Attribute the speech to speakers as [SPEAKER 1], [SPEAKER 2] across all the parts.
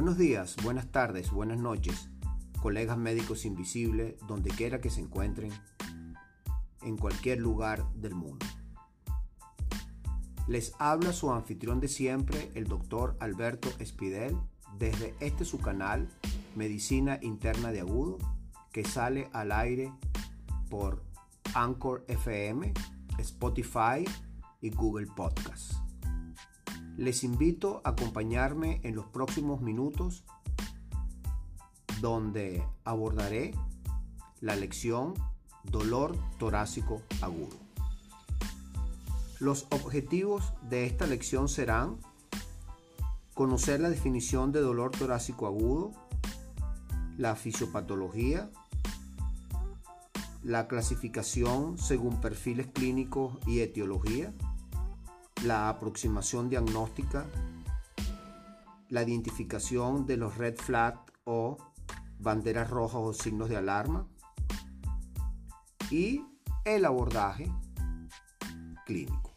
[SPEAKER 1] Buenos días, buenas tardes, buenas noches, colegas médicos invisibles, donde quiera que se encuentren, en cualquier lugar del mundo. Les habla su anfitrión de siempre, el doctor Alberto Espidel, desde este su canal, Medicina Interna de Agudo, que sale al aire por Anchor FM, Spotify y Google Podcast. Les invito a acompañarme en los próximos minutos donde abordaré la lección dolor torácico agudo. Los objetivos de esta lección serán conocer la definición de dolor torácico agudo, la fisiopatología, la clasificación según perfiles clínicos y etiología, la aproximación diagnóstica, la identificación de los red flag o banderas rojas o signos de alarma y el abordaje clínico.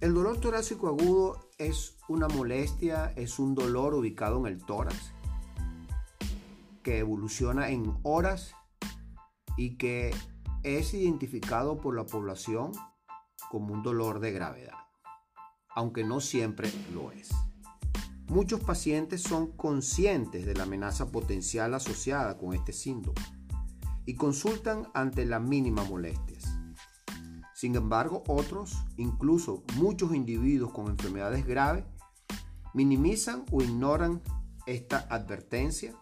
[SPEAKER 1] El dolor torácico agudo es una molestia, es un dolor ubicado en el tórax que evoluciona en horas y que es identificado por la población como un dolor de gravedad, aunque no siempre lo es. Muchos pacientes son conscientes de la amenaza potencial asociada con este síndrome y consultan ante las mínimas molestias. Sin embargo, otros, incluso muchos individuos con enfermedades graves, minimizan o ignoran esta advertencia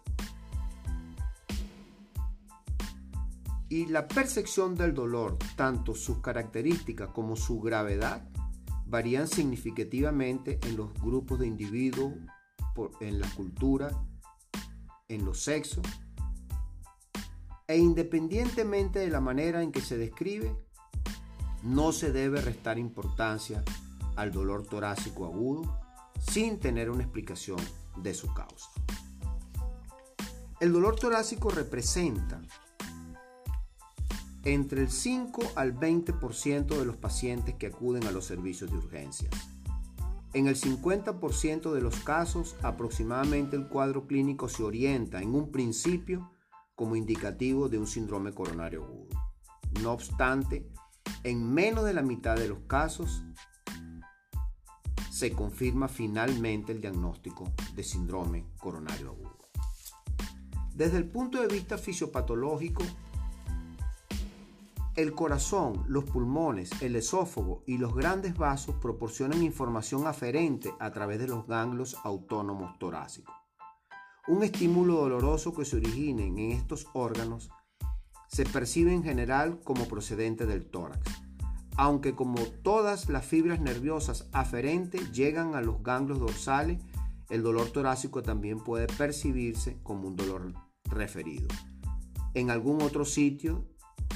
[SPEAKER 1] y la percepción del dolor, tanto sus características como su gravedad, varían significativamente en los grupos de individuos, en la cultura, en los sexos, e independientemente de la manera en que se describe, no se debe restar importancia al dolor torácico agudo sin tener una explicación de su causa. El dolor torácico representa entre el 5 al 20% de los pacientes que acuden a los servicios de urgencias. En el 50% de los casos, aproximadamente el cuadro clínico se orienta en un principio como indicativo de un síndrome coronario agudo. No obstante, en menos de la mitad de los casos se confirma finalmente el diagnóstico de síndrome coronario agudo. Desde el punto de vista fisiopatológico, el corazón, los pulmones, el esófago y los grandes vasos proporcionan información aferente a través de los ganglios autónomos torácicos. Un estímulo doloroso que se origine en estos órganos se percibe en general como procedente del tórax, aunque como todas las fibras nerviosas aferentes llegan a los ganglios dorsales, el dolor torácico también puede percibirse como un dolor referido. En algún otro sitio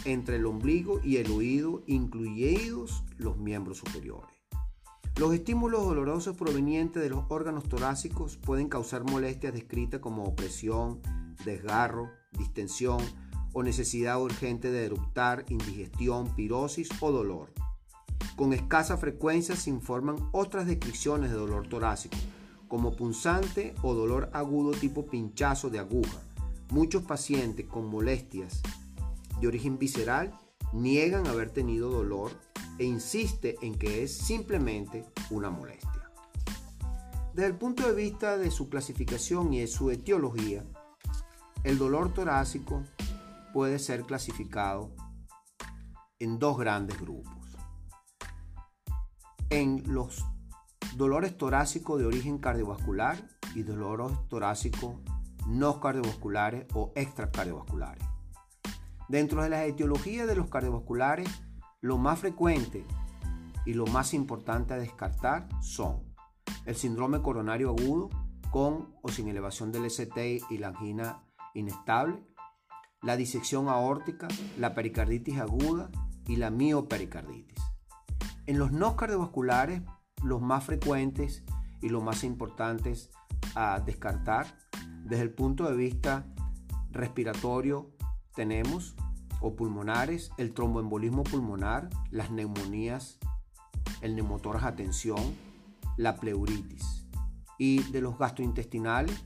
[SPEAKER 1] entre el ombligo y el oído, incluidos los miembros superiores. Los estímulos dolorosos provenientes de los órganos torácicos pueden causar molestias descritas como opresión, desgarro, distensión o necesidad urgente de eructar, indigestión, pirosis o dolor. Con escasa frecuencia se informan otras descripciones de dolor torácico, como punzante o dolor agudo tipo pinchazo de aguja. Muchos pacientes con molestias de origen visceral niegan haber tenido dolor e insiste en que es simplemente una molestia. Desde el punto de vista de su clasificación y de su etiología, el dolor torácico puede ser clasificado en dos grandes grupos. En los dolores torácicos de origen cardiovascular y dolores torácicos no cardiovasculares o extracardiovasculares. Dentro de las etiologías de los cardiovasculares, lo más frecuente y lo más importante a descartar son el síndrome coronario agudo con o sin elevación del ST y la angina inestable, la disección aórtica, la pericarditis aguda y la miopericarditis. En los no cardiovasculares, los más frecuentes y los más importantes a descartar desde el punto de vista respiratorio tenemos o pulmonares, el tromboembolismo pulmonar, las neumonías, el neumotoras a tensión, la pleuritis. Y de los gastrointestinales,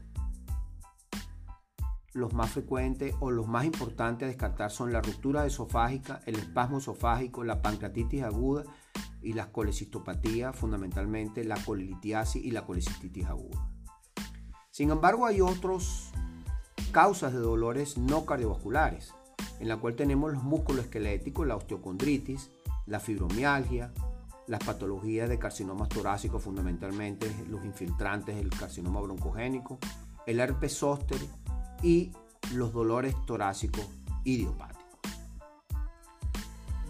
[SPEAKER 1] los más frecuentes o los más importantes a descartar son la ruptura esofágica, el espasmo esofágico, la pancreatitis aguda y las colecistopatías, fundamentalmente la colitiasis y la colecistitis aguda. Sin embargo, hay otras causas de dolores no cardiovasculares, en la cual tenemos los músculos esqueléticos, la osteocondritis, la fibromialgia, las patologías de carcinomas torácicos, fundamentalmente los infiltrantes, el carcinoma broncogénico, el herpes zóster y los dolores torácicos idiopáticos.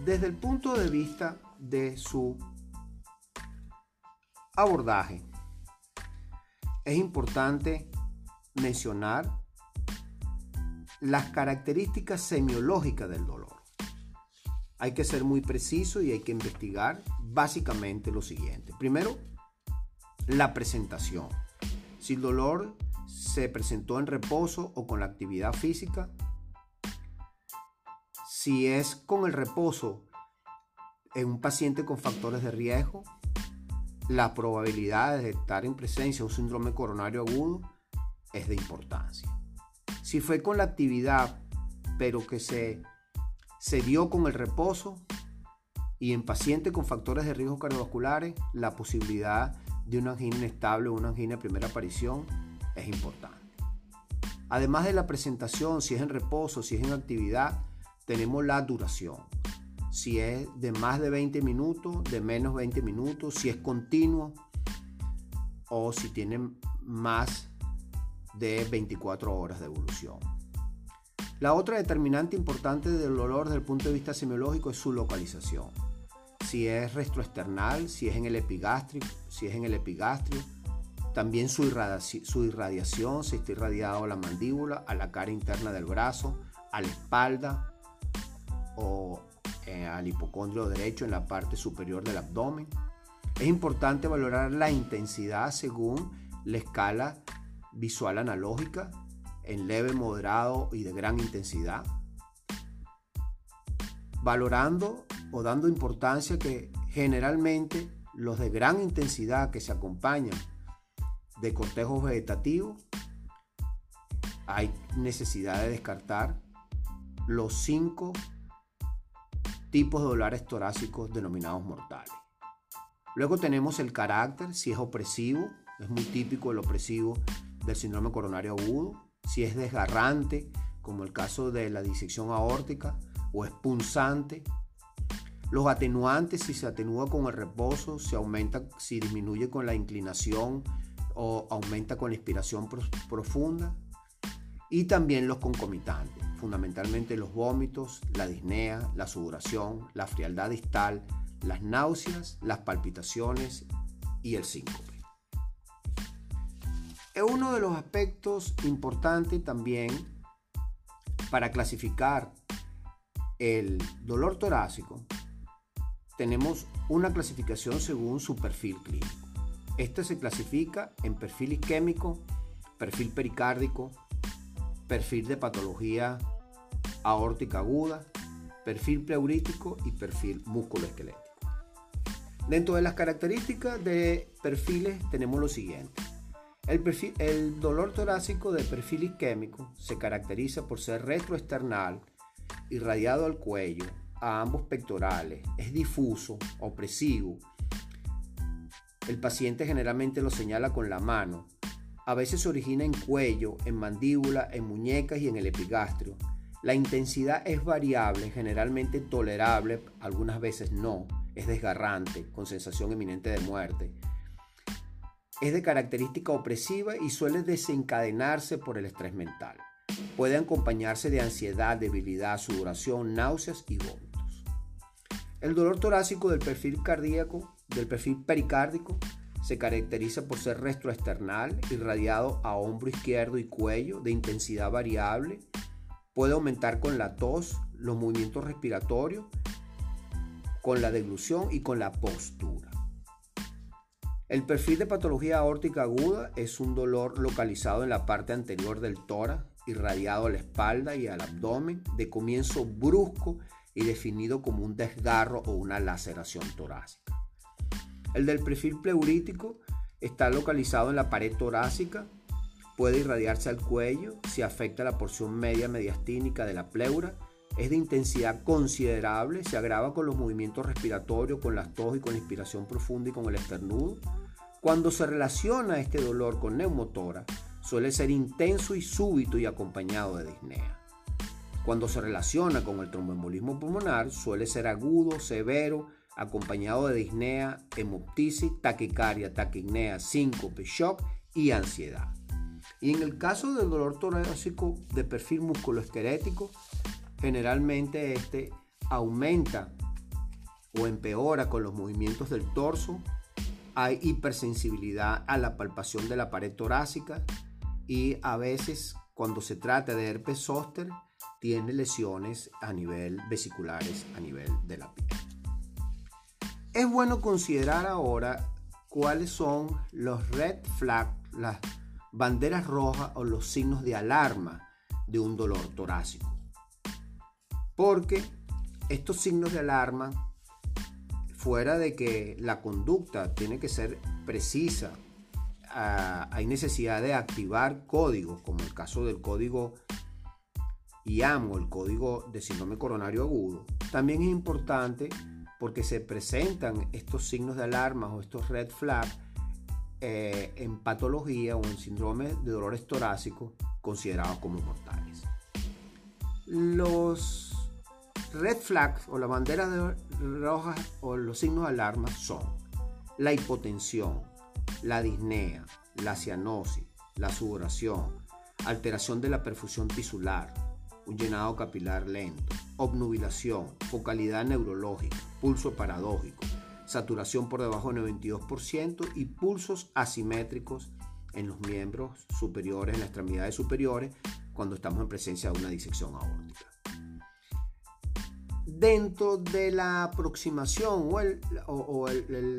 [SPEAKER 1] Desde el punto de vista de su abordaje, es importante mencionar las características semiológicas del dolor. Hay que ser muy preciso y hay que investigar básicamente lo siguiente. Primero, la presentación. Si el dolor se presentó en reposo o con la actividad física. Si es con el reposo en un paciente con factores de riesgo, la probabilidad de estar en presencia de un síndrome coronario agudo es de importancia. Si fue con la actividad, pero que se, se dio con el reposo, y en pacientes con factores de riesgo cardiovasculares, la posibilidad de una angina inestable o una angina de primera aparición es importante. Además de la presentación, si es en reposo, si es en actividad, tenemos la duración. Si es de más de 20 minutos, de menos 20 minutos, si es continuo o si tiene más de 24 horas de evolución. La otra determinante importante del dolor desde el punto de vista semiológico es su localización. Si es retroesternal, si es en el epigástrico, si es en el epigastrio, también su, irradiación, se está irradiado a la mandíbula, a la cara interna del brazo, a la espalda o eh, al hipocondrio derecho en la parte superior del abdomen. Es importante valorar la intensidad según la escala visual analógica en leve, moderado y de gran intensidad. Valorando o dando importancia que generalmente los de gran intensidad que se acompañan de cortejo vegetativo, hay necesidad de descartar los cinco tipos de dolores torácicos denominados mortales. Luego tenemos el carácter, si es opresivo, es muy típico el opresivo del síndrome coronario agudo, si es desgarrante, como el caso de la disección aórtica, o es punzante. Los atenuantes, si se atenúa con el reposo, se aumenta si disminuye con la inclinación o aumenta con la inspiración profunda y también los concomitantes, fundamentalmente los vómitos, la disnea, la sudoración, la frialdad distal, las náuseas, las palpitaciones y el síncope. Es uno de los aspectos importantes también para clasificar el dolor torácico. Tenemos una clasificación según su perfil clínico. Este se clasifica en perfil isquémico, perfil pericárdico, perfil de patología aórtica aguda, perfil pleurítico y perfil musculoesquelético. Dentro de las características de perfiles tenemos lo siguiente. El, dolor torácico de perfil isquémico se caracteriza por ser retroesternal, irradiado al cuello, a ambos pectorales, es difuso, opresivo, el paciente generalmente lo señala con la mano. A veces se origina en cuello, en mandíbula, en muñecas y en el epigastrio. La intensidad es variable, generalmente tolerable, algunas veces no. Es desgarrante, con sensación eminente de muerte. Es de característica opresiva y suele desencadenarse por el estrés mental. Puede acompañarse de ansiedad, debilidad, sudoración, náuseas y vómitos. El dolor torácico del perfil cardíaco del perfil pericárdico se caracteriza por ser retroesternal, irradiado a hombro izquierdo y cuello, de intensidad variable. Puede aumentar con la tos, los movimientos respiratorios, con la deglución y con la postura. El perfil de patología aórtica aguda es un dolor localizado en la parte anterior del tórax, irradiado a la espalda y al abdomen, de comienzo brusco y definido como un desgarro o una laceración torácica. El del perfil pleurítico está localizado en la pared torácica, puede irradiarse al cuello si afecta la porción media mediastínica de la pleura, es de intensidad considerable, se agrava con los movimientos respiratorios, con la tos y con la inspiración profunda y con el esternudo. Cuando se relaciona este dolor con neumotora, suele ser intenso y súbito y acompañado de disnea. Cuando se relaciona con el tromboembolismo pulmonar, suele ser agudo, severo, acompañado de disnea, hemoptisis, taquicardia, taquipnea, síncope, shock y ansiedad. Y en el caso del dolor torácico de perfil musculoesquelético, generalmente este aumenta o empeora con los movimientos del torso. Hay hipersensibilidad a la palpación de la pared torácica y a veces cuando se trata de herpes zóster tiene lesiones a nivel vesiculares a nivel de la piel. Es bueno considerar ahora cuáles son los red flags, las banderas rojas o los signos de alarma de un dolor torácico. Porque estos signos de alarma, fuera de que la conducta tiene que ser precisa, ah, hay necesidad de activar códigos, como el caso del código IAM o el código de síndrome coronario agudo. También es importante porque se presentan estos signos de alarma o estos red flags eh, en patología o en síndrome de dolores torácicos considerados como mortales. Los red flags o la bandera roja o los signos de alarma son la hipotensión, la disnea, la cianosis, la sudoración, alteración de la perfusión tisular, un llenado capilar lento, obnubilación, focalidad neurológica, pulso paradójico, saturación por debajo del 92% y pulsos asimétricos en los miembros superiores, en las extremidades superiores, cuando estamos en presencia de una disección aórtica. Dentro de la aproximación o,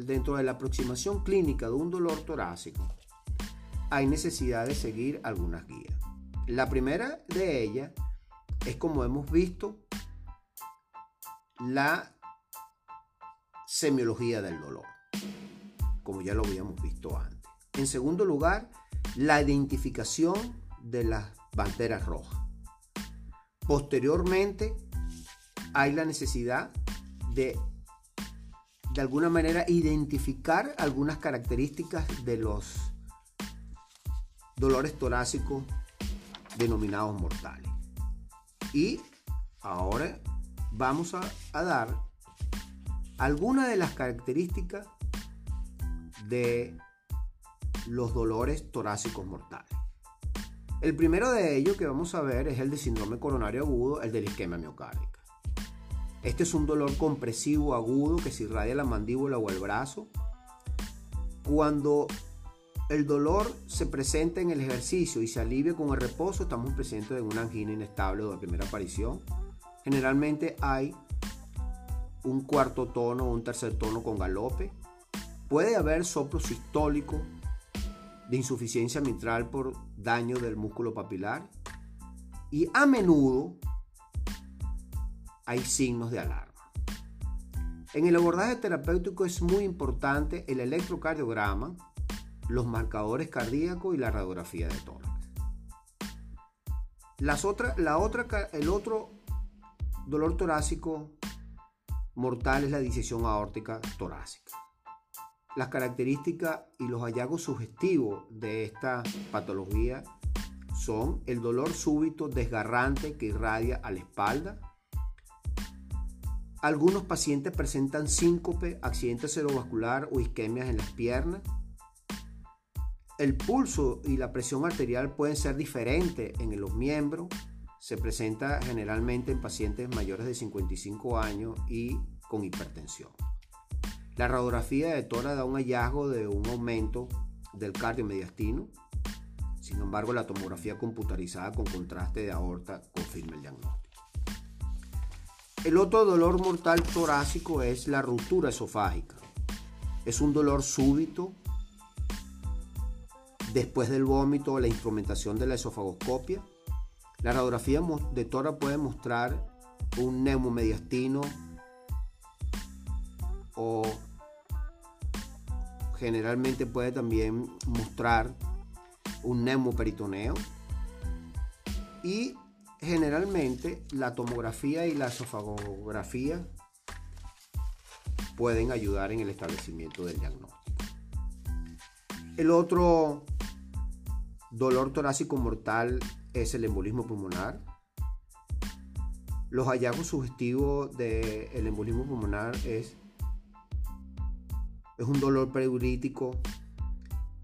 [SPEAKER 1] dentro de la aproximación clínica de un dolor torácico, hay necesidad de seguir algunas guías. La primera de ellas es como hemos visto la semiología del dolor, como ya lo habíamos visto antes. En segundo lugar, la identificación de las banderas rojas. Posteriormente, hay la necesidad de, de alguna manera, identificar algunas características de los dolores torácicos denominados mortales. Y ahora vamos a, dar algunas de las características de los dolores torácicos mortales. El primero de ellos que vamos a ver es el de síndrome coronario agudo, el de la isquemia miocárdica. Este es un dolor compresivo agudo que se irradia la mandíbula o el brazo. Cuando el dolor se presenta en el ejercicio y se alivia con el reposo, estamos presentes en una angina inestable o de primera aparición. Generalmente hay un cuarto tono o un tercer tono con galope. Puede haber soplo sistólico de insuficiencia mitral por daño del músculo papilar. Y a menudo hay signos de alarma. En el abordaje terapéutico es muy importante el electrocardiograma, los marcadores cardíacos y la radiografía de tórax. Las la otra, el otro dolor torácico mortal es la disección aórtica torácica. Las características y los hallazgos sugestivos de esta patología son el dolor súbito desgarrante que irradia a la espalda. Algunos pacientes presentan síncope, accidente cerebrovascular o isquemias en las piernas el pulso y la presión arterial pueden ser diferentes en los miembros. Se presenta generalmente en pacientes mayores de 55 años y con hipertensión. La radiografía de tora da un hallazgo de un aumento del cardiomediastino. Sin embargo, la tomografía computarizada con contraste de aorta confirma el diagnóstico. El otro dolor mortal torácico es la ruptura esofágica. Es un dolor súbito Después del vómito, la instrumentación de la esofagoscopia. La radiografía de tora puede mostrar un neumomediastino o generalmente puede también mostrar un neumoperitoneo y generalmente la tomografía y la esofagografía pueden ayudar en el establecimiento del diagnóstico. El otro dolor torácico mortal es el embolismo pulmonar. Los hallazgos sugestivos del embolismo pulmonar es, es un dolor preurítico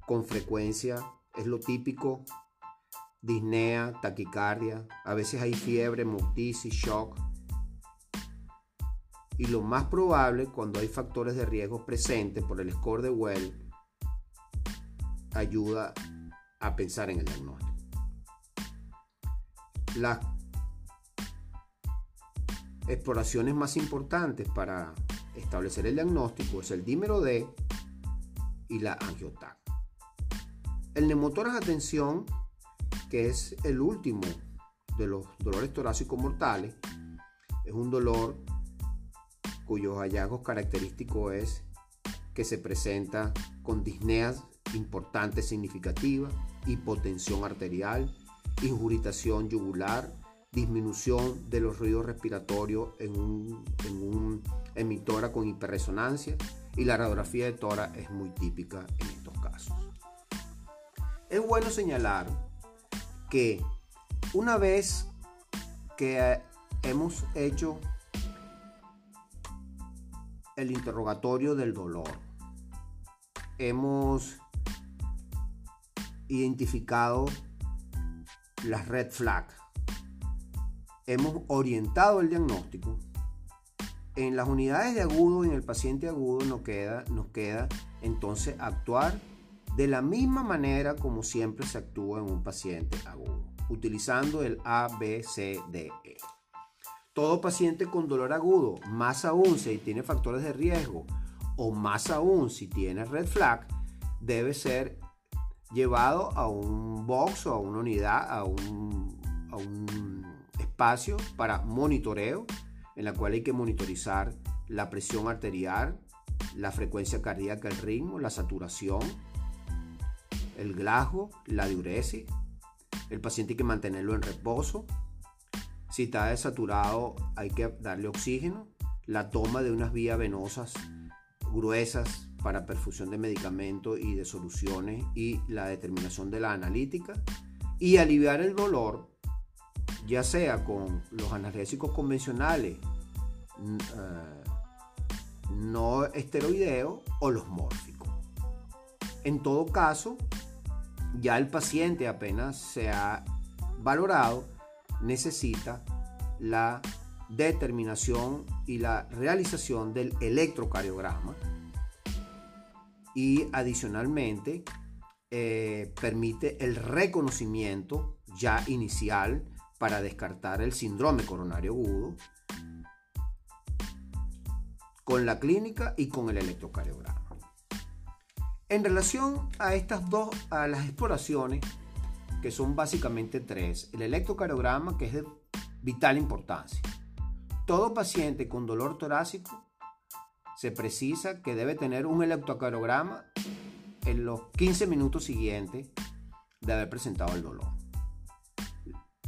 [SPEAKER 1] con frecuencia, es lo típico, disnea, taquicardia, a veces hay fiebre, muctisis, shock. Y lo más probable, cuando hay factores de riesgo presentes por el score de Well, ayuda a pensar en el diagnóstico. Las exploraciones más importantes para establecer el diagnóstico es el dímero D y la angiotac. El neumotoras atención, que es el último de los dolores torácicos mortales, es un dolor cuyos hallazgos característicos es que se presenta con disneas importante significativa, hipotensión arterial, injuritación yugular, disminución de los ruidos respiratorios en un, en emitora con hiperresonancia y la radiografía de tora es muy típica en estos casos. Es bueno señalar que una vez que hemos hecho el interrogatorio del dolor, hemos identificado las red flags. Hemos orientado el diagnóstico. En las unidades de agudo, en el paciente agudo, nos queda, nos queda entonces actuar de la misma manera como siempre se actúa en un paciente agudo, utilizando el A, B, C, D, E. Todo paciente con dolor agudo, más aún si tiene factores de riesgo o más aún si tiene red flag, debe ser llevado a un box o a una unidad, a un, espacio para monitoreo, en la cual hay que monitorizar la presión arterial, la frecuencia cardíaca, el ritmo, la saturación, el glasgo, la diuresis. El paciente hay que mantenerlo en reposo. Si está desaturado hay que darle oxígeno. La toma de unas vías venosas gruesas para perfusión de medicamentos y de soluciones y la determinación de la analítica y aliviar el dolor ya sea con los analgésicos convencionales eh, no esteroideos o los mórficos. En todo caso, ya el paciente apenas se ha valorado, necesita la determinación y la realización del electrocardiograma y adicionalmente eh, permite el reconocimiento ya inicial para descartar el síndrome coronario agudo con la clínica y con el electrocardiograma. En relación a estas dos, a las exploraciones, que son básicamente tres, el electrocardiograma que es de vital importancia. Todo paciente con dolor torácico se precisa que debe tener un electrocardiograma en los 15 minutos siguientes de haber presentado el dolor.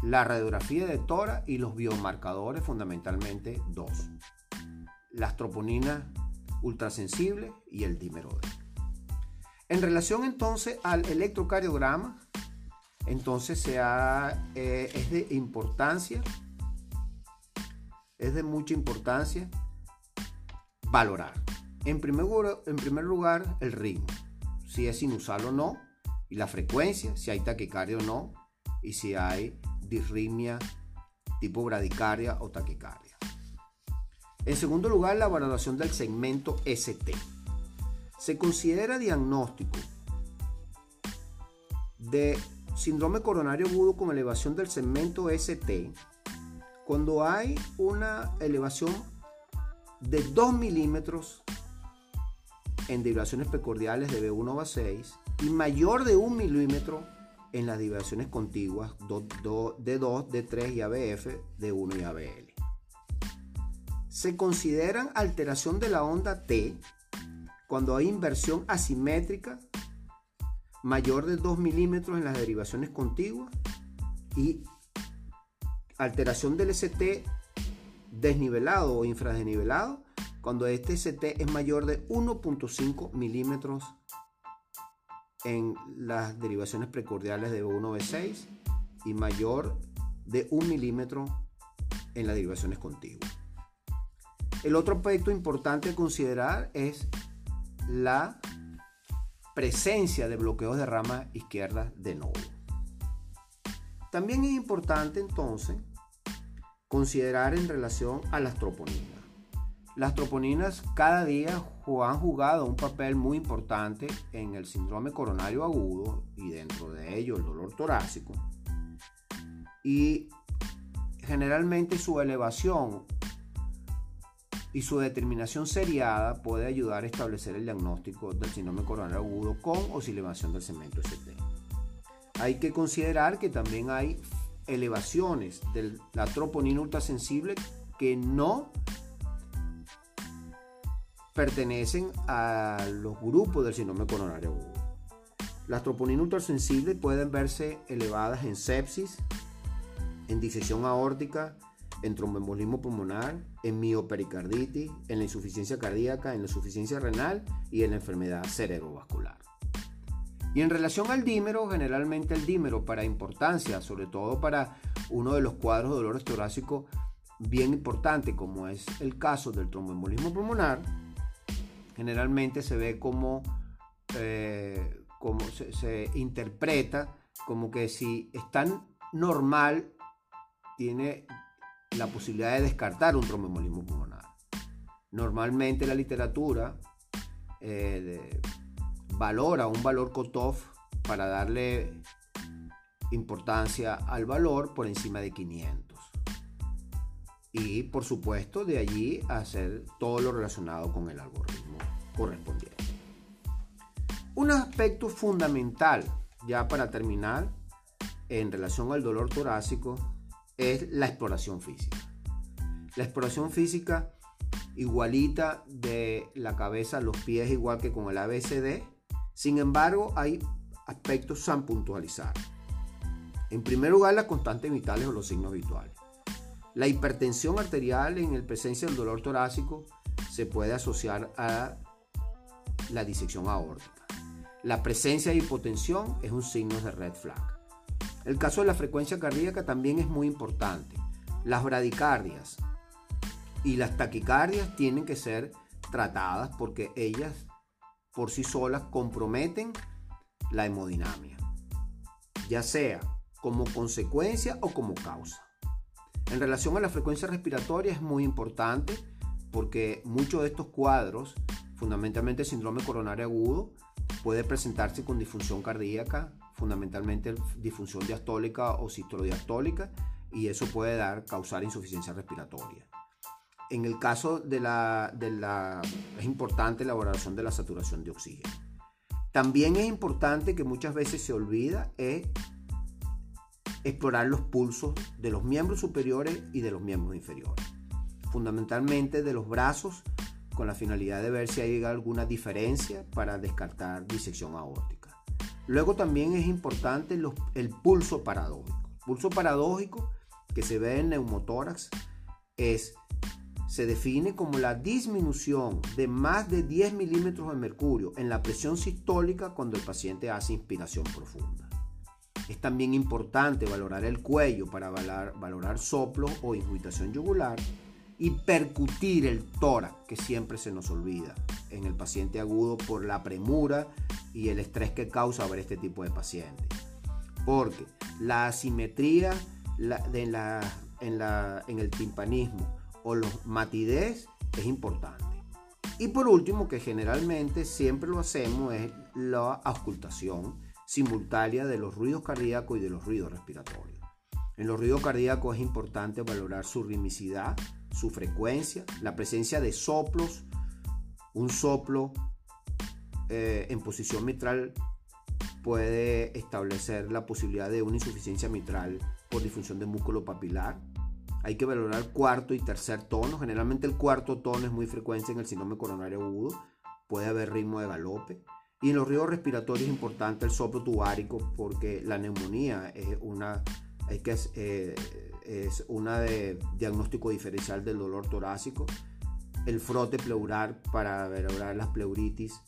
[SPEAKER 1] La radiografía de tora y los biomarcadores, fundamentalmente dos. Las troponinas ultrasensibles y el dímero D. En relación entonces al electrocardiograma, entonces se eh, es de importancia, es de mucha importancia valorar. En primer, en primer lugar, el ritmo, si es sinusal o no, y la frecuencia, si hay taquicardia o no, y si hay disritmia tipo bradicardia o taquicardia. En segundo lugar, la valoración del segmento ST. Se considera diagnóstico de síndrome coronario agudo con elevación del segmento ST cuando hay una elevación de 2 milímetros en derivaciones precordiales de B1 a 6 y mayor de 1 milímetro en las derivaciones contiguas de 2, de 3 y ABF de 1 y ABL. Se consideran alteración de la onda T cuando hay inversión asimétrica mayor de 2 milímetros en las derivaciones contiguas y alteración del ST desnivelado o infradesnivelado cuando este ST es mayor de 1.5 milímetros en las derivaciones precordiales de B1B6 y mayor de 1 milímetro en las derivaciones contiguas. El otro aspecto importante a considerar es la presencia de bloqueos de rama izquierda de nodo. También es importante entonces considerar en relación a las troponinas. Las troponinas cada día han jugado un papel muy importante en el síndrome coronario agudo y dentro de ello el dolor torácico. Y generalmente su elevación y su determinación seriada puede ayudar a establecer el diagnóstico del síndrome coronario agudo con o sin elevación del cemento ST. Hay que considerar que también hay elevaciones de la troponina ultrasensible que no pertenecen a los grupos del síndrome coronario agudo. Las troponinas ultrasensibles pueden verse elevadas en sepsis, en disección aórtica, en tromboembolismo pulmonar, en miopericarditis, en la insuficiencia cardíaca, en la insuficiencia renal y en la enfermedad cerebrovascular. Y en relación al dímero, generalmente el dímero para importancia, sobre todo para uno de los cuadros de dolores torácicos bien importante, como es el caso del tromboembolismo pulmonar, generalmente se ve como, eh, como se, se interpreta como que si es tan normal, tiene la posibilidad de descartar un tromboembolismo pulmonar. Normalmente la literatura eh, valora un valor cutoff para darle importancia al valor por encima de 500. Y por supuesto de allí hacer todo lo relacionado con el algoritmo correspondiente. Un aspecto fundamental, ya para terminar, en relación al dolor torácico, es la exploración física. La exploración física igualita de la cabeza a los pies igual que con el ABCD. Sin embargo, hay aspectos san puntualizar. En primer lugar, las constantes vitales o los signos habituales. La hipertensión arterial en el presencia del dolor torácico se puede asociar a la disección aórtica. La presencia de hipotensión es un signo de red flag. El caso de la frecuencia cardíaca también es muy importante. Las bradicardias y las taquicardias tienen que ser tratadas porque ellas por sí solas comprometen la hemodinamia, ya sea como consecuencia o como causa. En relación a la frecuencia respiratoria es muy importante porque muchos de estos cuadros, fundamentalmente el síndrome coronario agudo, puede presentarse con disfunción cardíaca, fundamentalmente disfunción diastólica o sistoliastólica y eso puede dar, causar insuficiencia respiratoria. En el caso de la, es importante la elaboración de la saturación de oxígeno. También es importante que muchas veces se olvida es explorar los pulsos de los miembros superiores y de los miembros inferiores. Fundamentalmente de los brazos con la finalidad de ver si hay alguna diferencia para descartar disección aórtica. Luego también es importante el pulso paradójico. pulso paradójico que se ve en neumotórax es, se define como la disminución de más de 10 milímetros de mercurio en la presión sistólica cuando el paciente hace inspiración profunda. Es también importante valorar el cuello para valorar, valorar soplo o ingurgitación yugular y percutir el tórax, que siempre se nos olvida en el paciente agudo por la premura y el estrés que causa ver este tipo de pacientes. Porque la asimetría de la, en, la, en el timpanismo o los matidez es importante. Y por último, que generalmente siempre lo hacemos, es la auscultación simultánea de los ruidos cardíacos y de los ruidos respiratorios. En los ruidos cardíacos es importante valorar su ritmicidad, su frecuencia, la presencia de soplos, un soplo eh, en posición mitral puede establecer la posibilidad de una insuficiencia mitral por disfunción de músculo papilar. Hay que valorar cuarto y tercer tono. Generalmente el cuarto tono es muy frecuente en el síndrome coronario agudo puede haber ritmo de galope. Y en los ríos respiratorios es importante el soplo tubárico porque la neumonía es una, es que eh, es una de diagnóstico diferencial del dolor torácico. El frote pleural para valorar las pleuritis.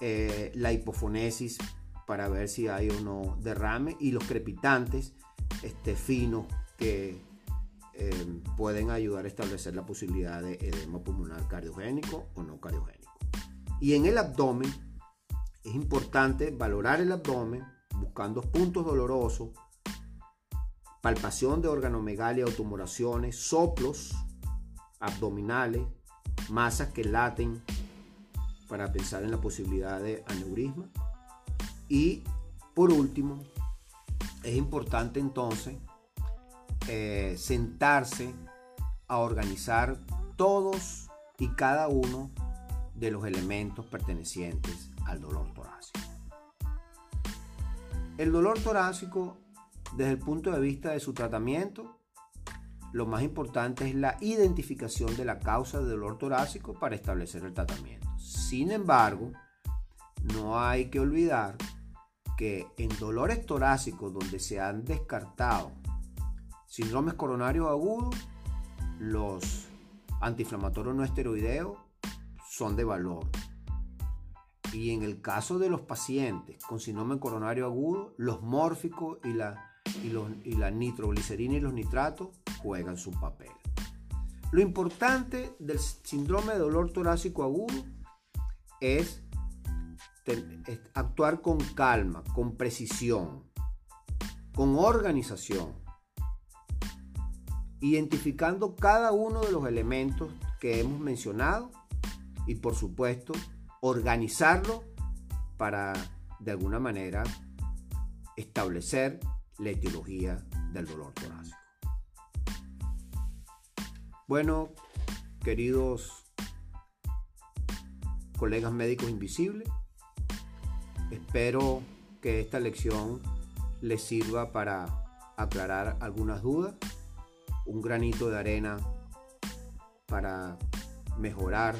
[SPEAKER 1] Eh, la hipofonesis para ver si hay o no derrame. Y los crepitantes este, finos que eh, pueden ayudar a establecer la posibilidad de edema pulmonar cardiogénico o no cardiogénico. Y en el abdomen es importante valorar el abdomen buscando puntos dolorosos, palpación de organomegalia o tumoraciones, soplos abdominales, masas que laten para pensar en la posibilidad de aneurisma. Y por último, es importante entonces eh, sentarse a organizar todos y cada uno de los elementos pertenecientes al dolor torácico. El dolor torácico, desde el punto de vista de su tratamiento, lo más importante es la identificación de la causa del dolor torácico para establecer el tratamiento. Sin embargo, no hay que olvidar que en dolores torácicos donde se han descartado síndromes coronarios agudos, los antiinflamatorios no esteroideos son de valor. Y en el caso de los pacientes con síndrome coronario agudo, los mórficos y la, y, y la nitroglicerina y los nitratos juegan su papel. Lo importante del síndrome de dolor torácico agudo es actuar con calma, con precisión, con organización identificando cada uno de los elementos que hemos mencionado y por supuesto organizarlo para de alguna manera establecer la etiología del dolor torácico. Bueno, queridos colegas médicos invisibles, espero que esta lección les sirva para aclarar algunas dudas un granito de arena para mejorar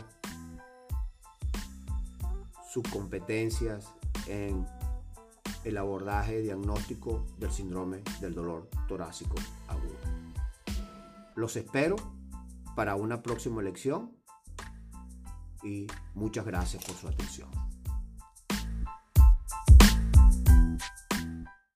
[SPEAKER 1] sus competencias en el abordaje diagnóstico del síndrome del dolor torácico agudo. Los espero para una próxima lección y muchas gracias por su atención.